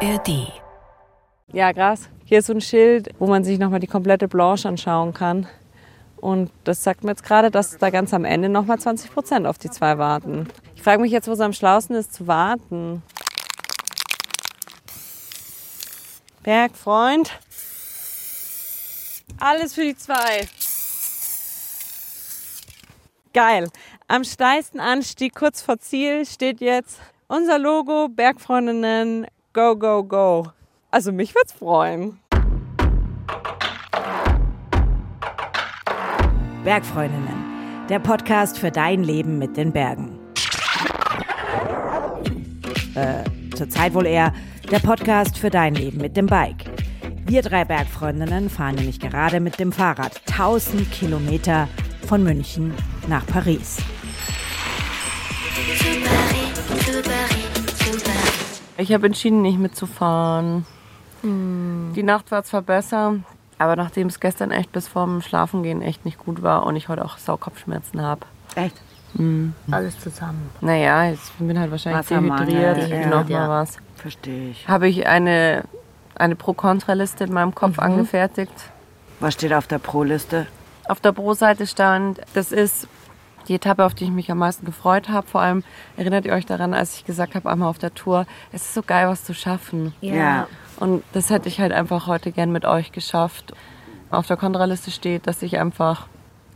ARD. Ja, krass. Hier ist so ein Schild, wo man sich nochmal die komplette Blanche anschauen kann. Und das sagt mir jetzt gerade, dass da ganz am Ende nochmal 20 Prozent auf die zwei warten. Ich frage mich jetzt, wo es am schlausten ist, zu warten. Bergfreund. Alles für die zwei. Geil. Am steilsten Anstieg kurz vor Ziel steht jetzt unser Logo Bergfreundinnen Go, Go, Go. Also mich wird's freuen. Bergfreundinnen, der Podcast für dein Leben mit den Bergen. Äh, zurzeit wohl eher der Podcast für dein Leben mit dem Bike. Wir drei Bergfreundinnen fahren nämlich gerade mit dem Fahrrad 1000 Kilometer von München nach Paris. Ich habe entschieden, nicht mitzufahren. Die Nacht war zwar besser, aber nachdem es gestern echt bis vorm Schlafengehen echt nicht gut war und ich heute auch Saukopfschmerzen habe. Echt? Alles zusammen. Naja, ich bin halt wahrscheinlich dehydriert, ja. noch Ja. mal was. Verstehe ich. Habe ich eine, eine Pro-Kontra-Liste in meinem Kopf angefertigt. Was steht auf der Pro-Liste? Auf der Pro-Seite stand, das ist die Etappe, auf die ich mich am meisten gefreut habe. Vor allem erinnert ihr euch daran, als ich gesagt habe, einmal auf der Tour, es ist so geil, was zu schaffen. Ja. Und das hätte ich halt einfach heute gern mit euch geschafft. Auf der Kontraliste steht, dass ich einfach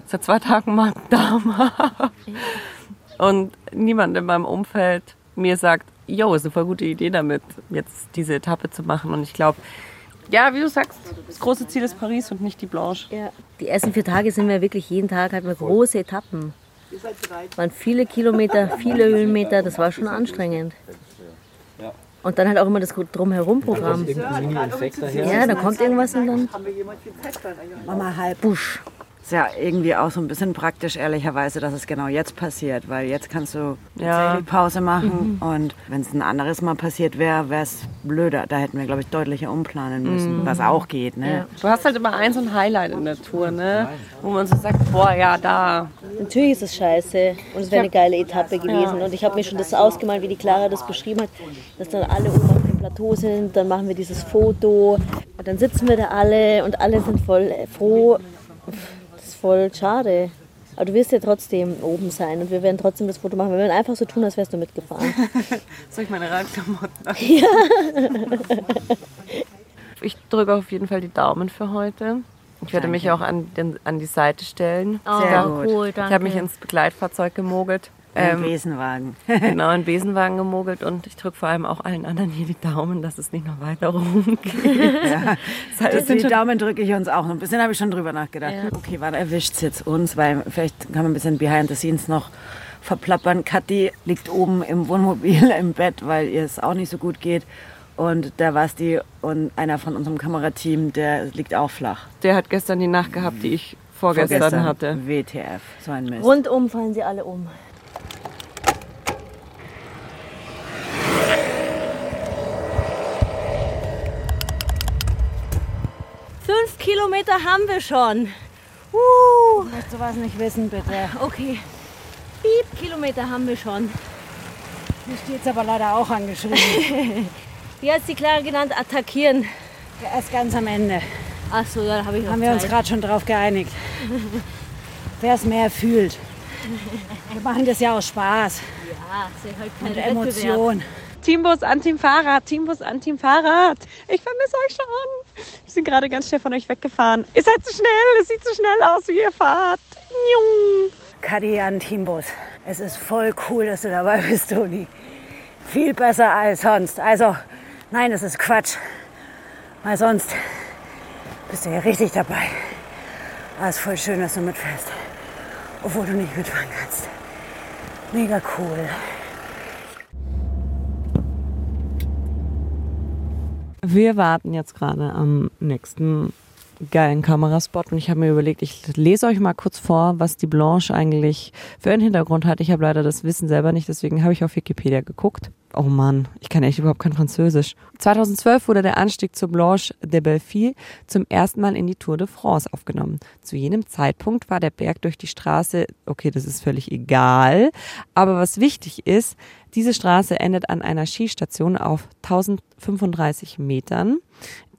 seit zwei Tagen Magen-Darm habe. Und niemand in meinem Umfeld mir sagt, yo, ist eine voll gute Idee damit, jetzt diese Etappe zu machen. Und ich glaube, ja, wie du sagst, das große Ziel ist Paris und nicht die Blanche. Ja. Die ersten vier Tage sind wir wirklich jeden Tag halt mal große Etappen. Waren viele Kilometer, viele Höhenmeter, das war schon anstrengend. Und dann halt auch immer das Drumherum-Programm. Ja, da kommt irgendwas und dann Mama halb. Busch. Ist ja irgendwie auch so ein bisschen praktisch, ehrlicherweise, dass es genau jetzt passiert, weil jetzt kannst du Ja. tatsächlich Pause machen und wenn es ein anderes Mal passiert wäre, wäre es blöder. Da hätten wir, glaube ich, deutlicher umplanen müssen, was auch geht. Ne? Du hast halt immer ein so ein Highlight in der Tour, ne? Wo man so sagt, boah, ja, da. Natürlich ist es scheiße und es wäre eine geile Etappe gewesen. Und ich habe mir schon das ausgemalt, wie die Clara das beschrieben hat, dass dann alle oben auf dem Plateau sind, dann machen wir dieses Foto und dann sitzen wir da alle und alle sind voll froh. Das ist voll schade. Aber du wirst ja trotzdem oben sein und wir werden trotzdem das Foto machen. Wir werden einfach so tun, als wärst du mitgefahren. Soll ich meine Radklamotten an? Ich drücke auf jeden Fall die Daumen für heute. Ich werde mich auch an, den, an die Seite stellen. Sehr gut. cool, Ich habe mich ins Begleitfahrzeug gemogelt. Im Ähm, Besenwagen. genau, in den Besenwagen gemogelt und ich drücke vor allem auch allen anderen hier die Daumen, dass es nicht noch weiter rumgeht. Das heißt, Die Daumen drücke ich uns auch. Ein bisschen habe ich schon drüber nachgedacht. Okay, wann erwischt es jetzt uns? Weil vielleicht kann man ein bisschen behind the scenes noch verplappern. Kathi liegt oben im Wohnmobil im Bett, weil ihr es auch nicht so gut geht. Und der Basti und einer von unserem Kamerateam, der liegt auch flach. der hat gestern die Nacht gehabt, die ich vorgestern, hatte. WTF, so ein Mist. Rundum fallen sie alle um. Kilometer haben wir schon. Uh, Möchtest du was nicht wissen, bitte? okay. Piep, Kilometer haben wir schon. Hier steht es aber leider auch angeschrieben. Wie hat die Clara genannt? Attackieren. Erst ganz am Ende. Ach so, ja, da habe ich noch Haben wir uns gerade schon drauf geeinigt. Wer es mehr fühlt. Wir machen das ja aus Spaß Ja, ist ja halt kein und Wettbewerb. Emotion. Teambus an Team Fahrrad, Teambus an Team Fahrrad. Ich vermisse euch schon. Wir sind gerade ganz schnell von euch weggefahren. Ihr seid zu schnell, es sieht zu schnell aus, wie ihr fahrt. Njung. Kadi an Teambus. Es ist voll cool, dass du dabei bist, Toni. Viel besser als sonst. Also, nein, das ist Quatsch. Weil sonst bist du ja richtig dabei. Aber es ist voll schön, dass du mitfährst. Obwohl du nicht mitfahren kannst. Mega cool. Wir warten jetzt gerade am nächsten geilen Kameraspot und ich habe mir überlegt, ich lese euch mal kurz vor, was die Blanche eigentlich für einen Hintergrund hat. Ich habe leider das Wissen selber nicht, deswegen habe ich auf Wikipedia geguckt. Oh Mann, ich kann echt überhaupt kein Französisch. 2012 wurde der Anstieg zur Blanche de Belleville zum ersten Mal in die Tour de France aufgenommen. Zu jenem Zeitpunkt war der Berg durch die Straße, okay, das ist völlig egal, aber was wichtig ist, diese Straße endet an einer Skistation auf 1035 Metern.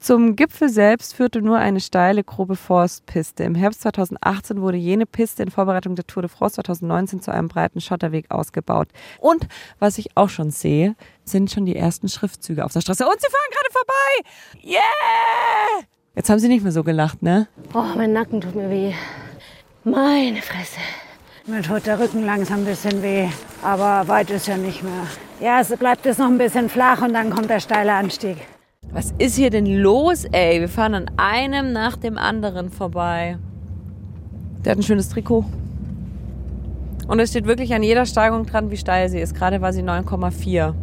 Zum Gipfel selbst führte nur eine steile, grobe Forstpiste. Im Herbst 2018 wurde jene Piste in Vorbereitung der Tour de France 2019 zu einem breiten Schotterweg ausgebaut. Und was ich auch schon sehe, sind schon die ersten Schriftzüge auf der Straße. Und sie fahren gerade vorbei! Yeah! Jetzt haben sie nicht mehr so gelacht, ne? Oh, mein Nacken tut mir weh. Meine Fresse. Mir tut der Rücken langsam ein bisschen weh, aber weit ist ja nicht mehr. Ja, es bleibt jetzt noch ein bisschen flach und dann kommt der steile Anstieg. Was ist hier denn los, ey? Wir fahren an einem nach dem anderen vorbei. Der hat ein schönes Trikot. Und es steht wirklich an jeder Steigung dran, wie steil sie ist. Gerade war sie 9,4.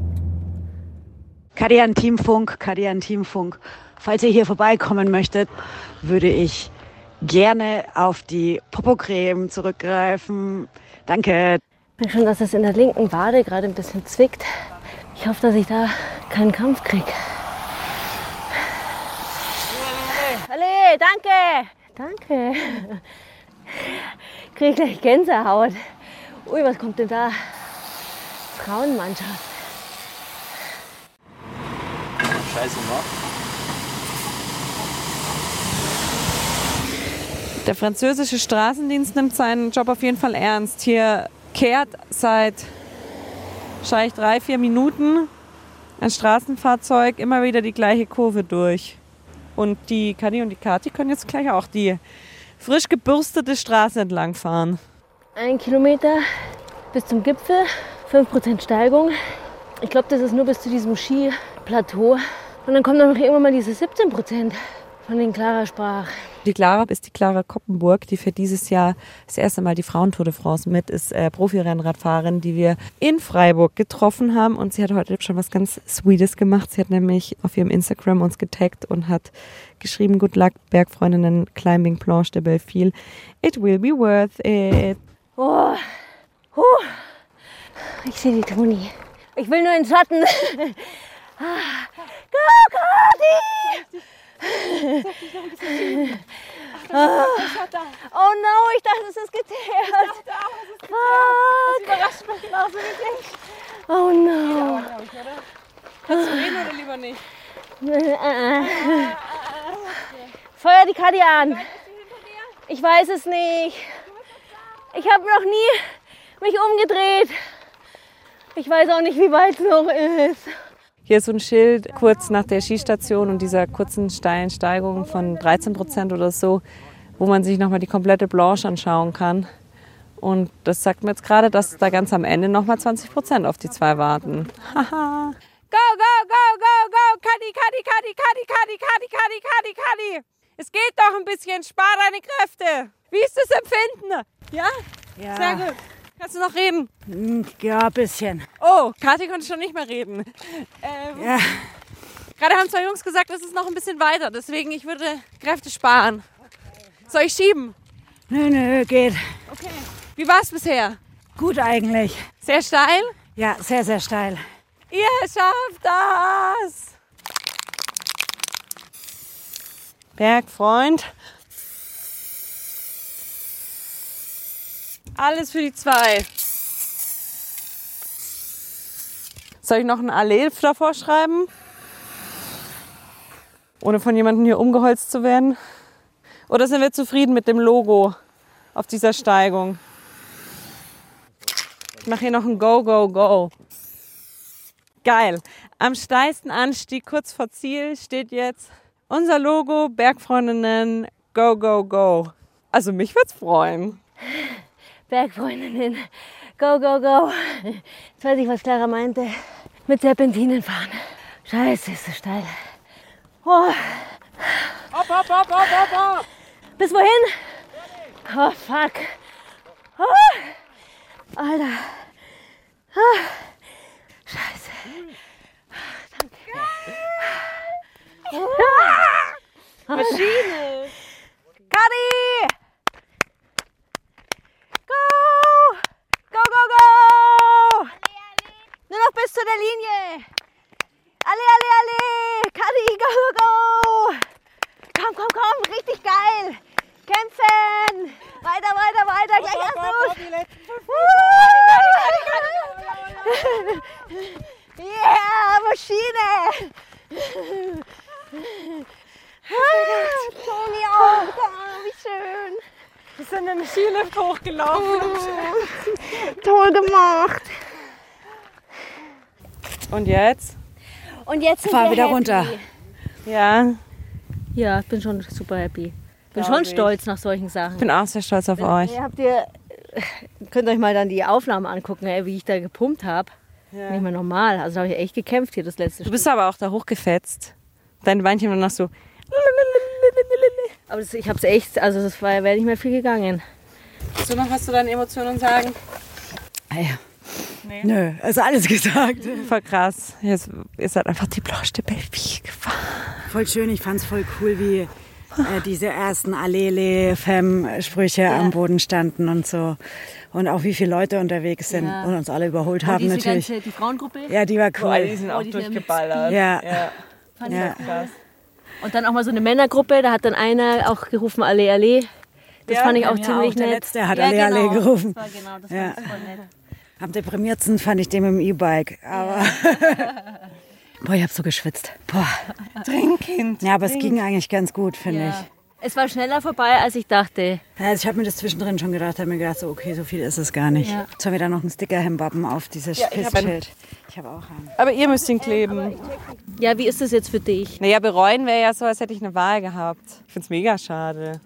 Kadian Teamfunk, Kadian Teamfunk. Falls ihr hier vorbeikommen möchtet, würde ich gerne auf die Popocreme zurückgreifen. Danke. Ich merke schon, dass es in der linken Wade gerade ein bisschen zwickt. Ich hoffe, dass ich da keinen Kampf kriege. Halle, danke. Danke. Krieg gleich Gänsehaut. Ui, was kommt denn da? Frauenmannschaft. Scheiße, ne? Der französische Straßendienst nimmt seinen Job auf jeden Fall ernst. Hier kehrt seit wahrscheinlich drei, vier Minuten ein Straßenfahrzeug immer wieder die gleiche Kurve durch. Und die Kani und die Kati können jetzt gleich auch die frisch gebürstete Straße entlang fahren. Ein Kilometer bis zum Gipfel, 5% Steigung. Ich glaube, das ist nur bis zu diesem Skiplateau. Und dann kommt dann noch irgendwann mal diese 17 Prozent, von denen Clara sprach. Die Clara ist die Clara Koppenburg, die für dieses Jahr das erste Mal die Frauentour de France mit ist, äh, Profirennradfahrerin, die wir in Freiburg getroffen haben. Und sie hat heute schon was ganz Sweetes gemacht. Sie hat nämlich auf ihrem Instagram uns getaggt und hat geschrieben, Good luck, Bergfreundinnen, Climbing Planche de Belleville. It will be worth it. Oh, huh. Ich sehe die Toni. Ich will nur in den Schatten. Ah. Go, Kati! Ah. Oh no, ich dachte, es ist geteert. Fuck. überrascht mich genauso wie dich. Oh no. Kannst du reden oder lieber nicht? Feuer die Kadi an. Ich weiß es nicht. Ich habe noch nie mich umgedreht. Ich weiß auch nicht, wie weit es noch ist. Hier ist so ein Schild kurz nach der Skistation und dieser kurzen steilen Steigung von 13 Prozent oder so, wo man sich nochmal die komplette Blanche anschauen kann. Und das sagt mir jetzt gerade, dass da ganz am Ende nochmal 20 Prozent auf die zwei warten. Haha. go, go, go, go, go! Kadi, Kadi, Kadi, Kadi, Kadi, Kadi, Kadi, Kadi, Kadi! Es geht doch ein bisschen, spar deine Kräfte! Wie ist das Empfinden? Ja? Ja. Sehr gut. Kannst du noch reden? Hm, Ja, ein bisschen. Oh, Kathi konnte schon nicht mehr reden. Ähm, Ja. Gerade haben zwei Jungs gesagt, es ist noch ein bisschen weiter. Deswegen, ich würde Kräfte sparen. Soll ich schieben? Nö, nö, geht. Okay. Wie war es bisher? Gut eigentlich. Sehr steil? Ja, sehr, sehr steil. Ihr schafft das! Bergfreund. Alles für die zwei. Soll ich noch ein Allel davor schreiben? Ohne von jemandem hier umgeholzt zu werden? Oder sind wir zufrieden mit dem Logo auf dieser Steigung? Ich mache hier noch ein Go, Go, Go. Geil. Am steilsten Anstieg kurz vor Ziel steht jetzt unser Logo Bergfreundinnen Go, Go, Go. Also mich wird's freuen. Bergfreundinnen, go, go, go. Jetzt weiß ich, was Clara meinte. Mit Serpentinen fahren. Scheiße, ist so steil. Oh, Hopp, hopp, hopp, hopp, hopp, hopp. bis wohin? Oh, fuck. Oh, Alter. Ah, Scheiße. Danke. Maschine. Kadi! Go! Go, go, go! Nur noch bis bis zu der Linie. Alle, alle, alle. Kadi, go, go, go. Komm, komm, komm, richtig geil. Kämpfen. Weiter, weiter, weiter. Gleich erst los. Yeah, Maschine. Ah, Toni auch. Oh, wie schön. Wir sind einen Skilift hochgelaufen. Toll gemacht. Und jetzt? Und jetzt sind Fahr wir wieder happy. runter. Ja, Ja, ich bin schon super happy. Bin Glaub schon ich. stolz nach solchen Sachen. ich bin auch sehr stolz auf euch. Ihr habt ihr könnt euch mal dann die Aufnahmen angucken, ey, wie ich da gepumpt habe. Nicht mehr normal. Also da habe ich echt gekämpft hier das letzte Du bist aber auch da hochgefetzt. Dein Beinchen war noch so. Aber das, ich habe es echt, also das war wäre nicht mehr viel gegangen. Willst du noch was zu deinen Emotionen sagen? Ah ja. Nö, ist alles gesagt. Voll krass. Jetzt ist halt einfach die blauste Baby gefahren. Voll schön, ich fand's voll cool, wie äh, diese ersten Allele-Fem-Sprüche am Boden standen und so. Und auch wie viele Leute unterwegs sind Ja. und uns alle überholt haben diese natürlich. ganze, die Frauengruppe. Ja, die war Boah, die cool. sind Oh, auch die sind durchgeballert. Ja. ja. Fand ich Ja. auch cool. Und dann auch mal so eine Männergruppe, da hat dann einer auch gerufen, alle, alle. Das Ja, fand ich ja, auch ja, ziemlich auch der nett. Letzte hat alle, alle gerufen. Das war genau, das Ja. ich voll nett. Am deprimiertsten fand ich den mit dem E-Bike. Aber. Boah, ich hab so geschwitzt. Boah. Trinkkind. Ja, aber es ging eigentlich ganz gut, finde Ja. Es war schneller vorbei, als ich dachte. ich. Also ich habe mir das zwischendrin schon gedacht, habe mir gedacht, so, okay, so viel ist es gar nicht. Ja. Sollen wir da noch einen Sticker hinbappen auf dieses Ja, ich hab. Pissschild? Ich habe auch einen. Aber ihr müsst ihn kleben. Ja, wie ist das jetzt für dich? Naja, bereuen wäre ja so, als hätte ich eine Wahl gehabt. Ich finde es mega schade.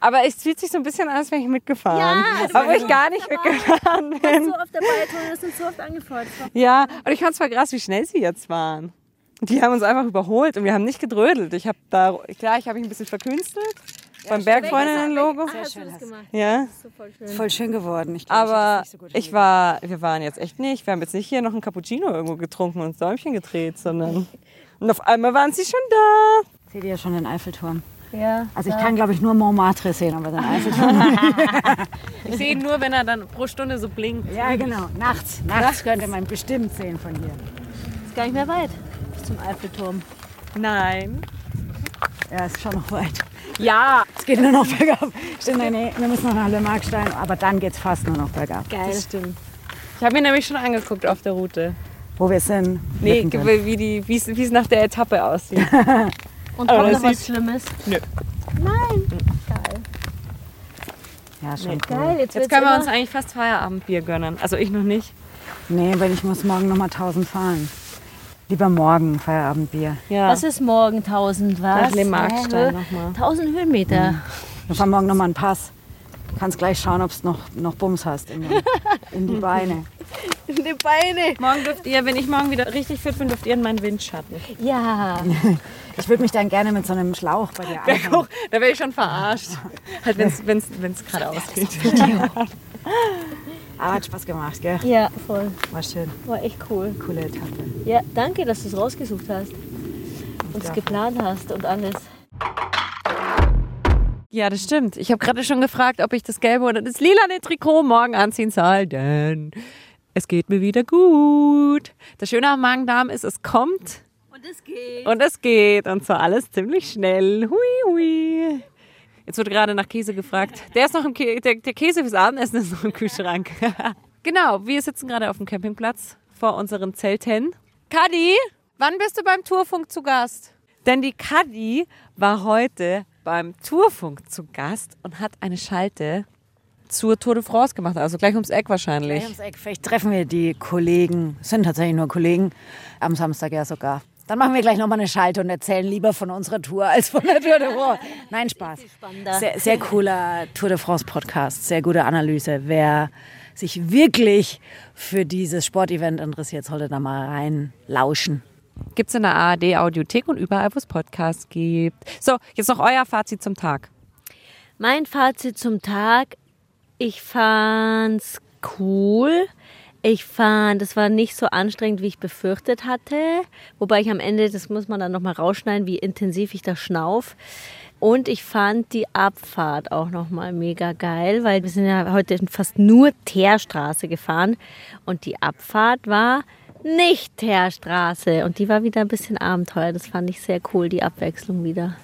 Aber es fühlt sich so ein bisschen an, als wäre ich mitgefahren. Ja, das aber ich gar nicht mitgefahren bin. So oft dabei, das sind so oft angefeuert. Ja, und ich fand es voll krass, wie schnell sie jetzt waren. Die haben uns einfach überholt und wir haben nicht gedrödelt. Ich habe da, klar, ich habe mich ein bisschen verkünstelt beim Bergfreundinnen-Logo. Ah, hast du das gemacht? Ja, So voll schön. Voll schön geworden. Ich glaub, aber ich so gut ich war, wir waren jetzt echt nicht. Wir haben jetzt nicht hier noch ein Cappuccino irgendwo getrunken und uns Däumchen gedreht, sondern und auf einmal waren sie schon da. Seht ihr ja schon den Eiffelturm? Ja. Also ich kann, glaube ich, nur Montmartre sehen, aber den Eiffelturm. Ich sehe ihn nur, wenn er dann pro Stunde so blinkt. ja, genau. Nachts. Nachts könnte man bestimmt sehen von hier. Ist gar nicht mehr weit bis zum Eiffelturm. Nein. Ja, ist schon noch weit. Ja. Es geht nur noch bergab. Stimmt, nee, nee, wir müssen noch nach Le Markstein, aber dann geht es fast nur noch bergab. Geil. Das stimmt. Ich habe mir nämlich schon angeguckt auf der Route. Wo wir sind. Nee, wie es nach der Etappe aussieht. Und Aber kommt das noch was sieht- Schlimmes? Nö. Nein. Geil. Ja, schon Nee. cool. Geil, jetzt, Jetzt wird's können wir immer- uns eigentlich fast Feierabendbier gönnen. Also ich noch nicht. Nee, weil ich muss morgen noch mal 1000 fahren. Lieber morgen Feierabendbier. Ja. Was ist morgen 1000 was? Nach Le Markstein Hä? nochmal. 1000 Höhenmeter. Wir fahren morgen noch mal einen Pass. Du kannst gleich schauen, ob es noch, noch Bums hast in, den, in die Beine. Die Beine. Morgen dürft ihr, wenn ich morgen wieder richtig fit bin, dürft ihr in meinen Windschatten. Ja. Ich würde mich dann gerne mit so einem Schlauch bei dir anhängen. Hoch, da wäre ich schon verarscht. Halt, wenn es gerade ausgeht. Aber hat Spaß gemacht, gell? Ja, voll. War schön. War echt cool. Coole Etappe. Ja, danke, dass du es rausgesucht hast. Und es geplant hast und alles. Ja, das stimmt. Ich habe gerade schon gefragt, ob ich das gelbe oder das lilane Trikot morgen anziehen soll, denn es geht mir wieder gut. Das Schöne am Magen-Darm ist, es kommt es geht. und es geht und zwar alles ziemlich schnell. Hui, hui. Jetzt wird gerade nach Käse gefragt. Der ist noch im Kä der, der Käse fürs Abendessen ist noch im Kühlschrank. genau, wir sitzen gerade auf dem Campingplatz vor unseren Zelten. Kadi, wann bist du beim Tourfunk zu Gast? Denn die Kadi war heute beim Tourfunk zu Gast und hat eine Schalte zur Tour de France gemacht, also gleich ums Eck wahrscheinlich. Gleich ums Eck. Vielleicht treffen wir die Kollegen, es sind tatsächlich nur Kollegen, am Samstag ja sogar. Dann machen wir gleich nochmal eine Schalte und erzählen lieber von unserer Tour als von der Tour de France. Nein, Spaß. Sehr, sehr cooler Tour de France Podcast, sehr gute Analyse. Wer sich wirklich für dieses Sportevent interessiert, sollte da mal reinlauschen. Gibt's in der ARD Audiothek und überall, wo es Podcasts gibt. So, jetzt noch euer Fazit zum Tag. Mein Fazit zum Tag, ich fand's cool. Ich fand, es war nicht so anstrengend, wie ich befürchtet hatte. Wobei ich am Ende, das muss man dann nochmal rausschneiden, wie intensiv ich da schnauf. Und ich fand die Abfahrt auch nochmal mega geil, weil wir sind ja heute fast nur Teerstraße gefahren. Und die Abfahrt war Nicht-Teerstraße. Und die war wieder ein bisschen Abenteuer. Das fand ich sehr cool, die Abwechslung wieder.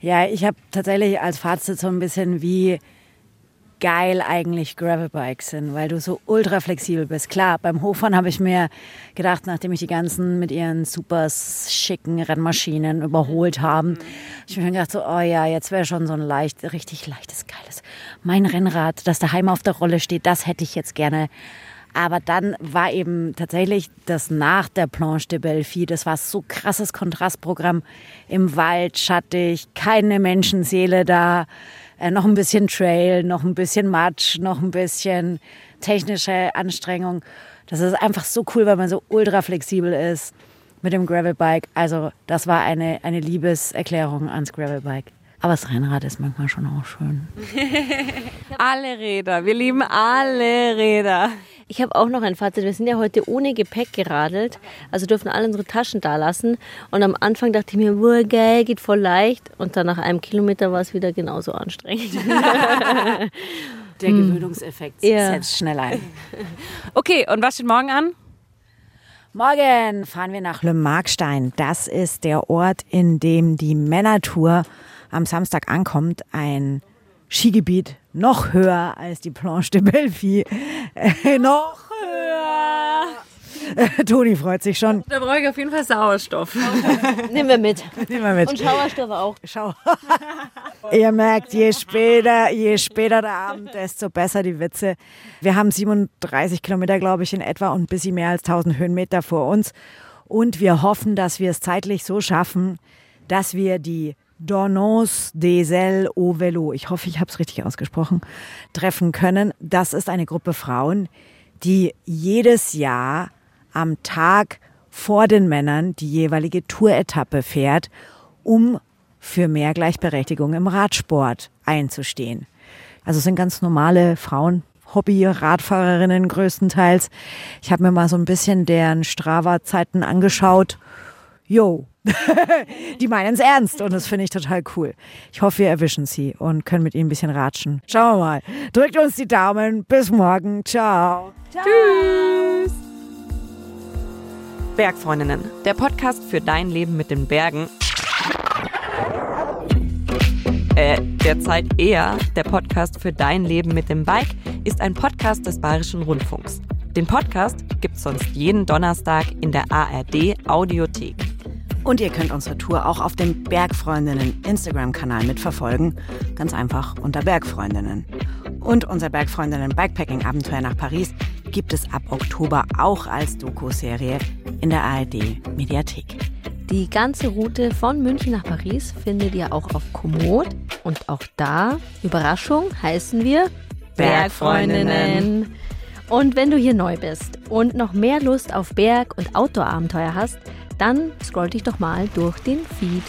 Ja, ich habe tatsächlich als Fazit so ein bisschen wie geil eigentlich Gravelbikes sind, weil du so ultra flexibel bist. Klar, beim Hochfahren habe ich mir gedacht, nachdem ich die ganzen mit ihren super schicken Rennmaschinen überholt haben, ich mir gedacht so, oh ja, jetzt wäre schon so ein leicht, richtig leichtes, geiles. Mein Rennrad, das daheim auf der Rolle steht, das hätte ich jetzt gerne. Aber dann war eben tatsächlich das nach der Planche de Belfi, das war so krasses Kontrastprogramm im Wald, schattig, keine Menschenseele da äh, noch ein bisschen Trail, noch ein bisschen Matsch, noch ein bisschen technische Anstrengung. Das ist einfach so cool, weil man so ultra flexibel ist mit dem Gravelbike. Also das war eine, eine Liebeserklärung ans Gravelbike. Aber das Rennrad ist manchmal schon auch schön. alle Räder, wir lieben alle Räder. Ich habe auch noch ein Fazit. Wir sind ja heute ohne Gepäck geradelt, also dürfen alle unsere Taschen da lassen. Und am Anfang dachte ich mir, wow, geil, geht voll leicht. Und dann nach einem Kilometer war es wieder genauso anstrengend. Der Gewöhnungseffekt Ja. setzt schnell ein. Okay, und was steht morgen an? Morgen fahren wir nach Le Markstein. Das ist der Ort, in dem die Männertour am Samstag ankommt. Ein Skigebiet noch höher als die Planche de Belfi. Äh, noch höher. Äh, Toni freut sich schon. Da brauche ich auf jeden Fall Sauerstoff. Nehmen wir mit. Nehmen wir mit. Und Schauerstoff auch. Schau. Ihr merkt, je später, je später der Abend, desto besser die Witze. Wir haben 37 Kilometer, glaube ich, in etwa und ein bisschen mehr als 1000 Höhenmeter vor uns. Und wir hoffen, dass wir es zeitlich so schaffen, dass wir die Dornons des Ailes au Velo, ich hoffe, ich habe es richtig ausgesprochen, treffen können. Das ist eine Gruppe Frauen, die jedes Jahr am Tag vor den Männern die jeweilige Touretappe fährt, um für mehr Gleichberechtigung im Radsport einzustehen. Also sind ganz normale Frauen, Hobby-Radfahrerinnen größtenteils. Ich habe mir mal so ein bisschen deren Strava-Zeiten angeschaut. Jo, die meinen es ernst und das finde ich total cool. Ich hoffe, wir erwischen sie und können mit ihnen ein bisschen ratschen. Schauen wir mal. Drückt uns die Daumen. Bis morgen. Ciao. Tschüss. Bergfreundinnen, der Podcast für dein Leben mit den Bergen. Äh, derzeit eher der Podcast für dein Leben mit dem Bike ist ein Podcast des Bayerischen Rundfunks. Den Podcast gibt's sonst jeden Donnerstag in der ARD Audiothek. Und ihr könnt unsere Tour auch auf dem Bergfreundinnen Instagram-Kanal mitverfolgen. Ganz einfach unter Bergfreundinnen. Und unser Bergfreundinnen Bikepacking-Abenteuer nach Paris gibt es ab Oktober auch als Doku-Serie in der ARD-Mediathek. Die ganze Route von München nach Paris findet ihr auch auf Komoot. Und auch da, Überraschung, heißen wir Bergfreundinnen. Und wenn du hier neu bist und noch mehr Lust auf Berg- und Outdoor-Abenteuer hast, dann scroll dich doch mal durch den Feed.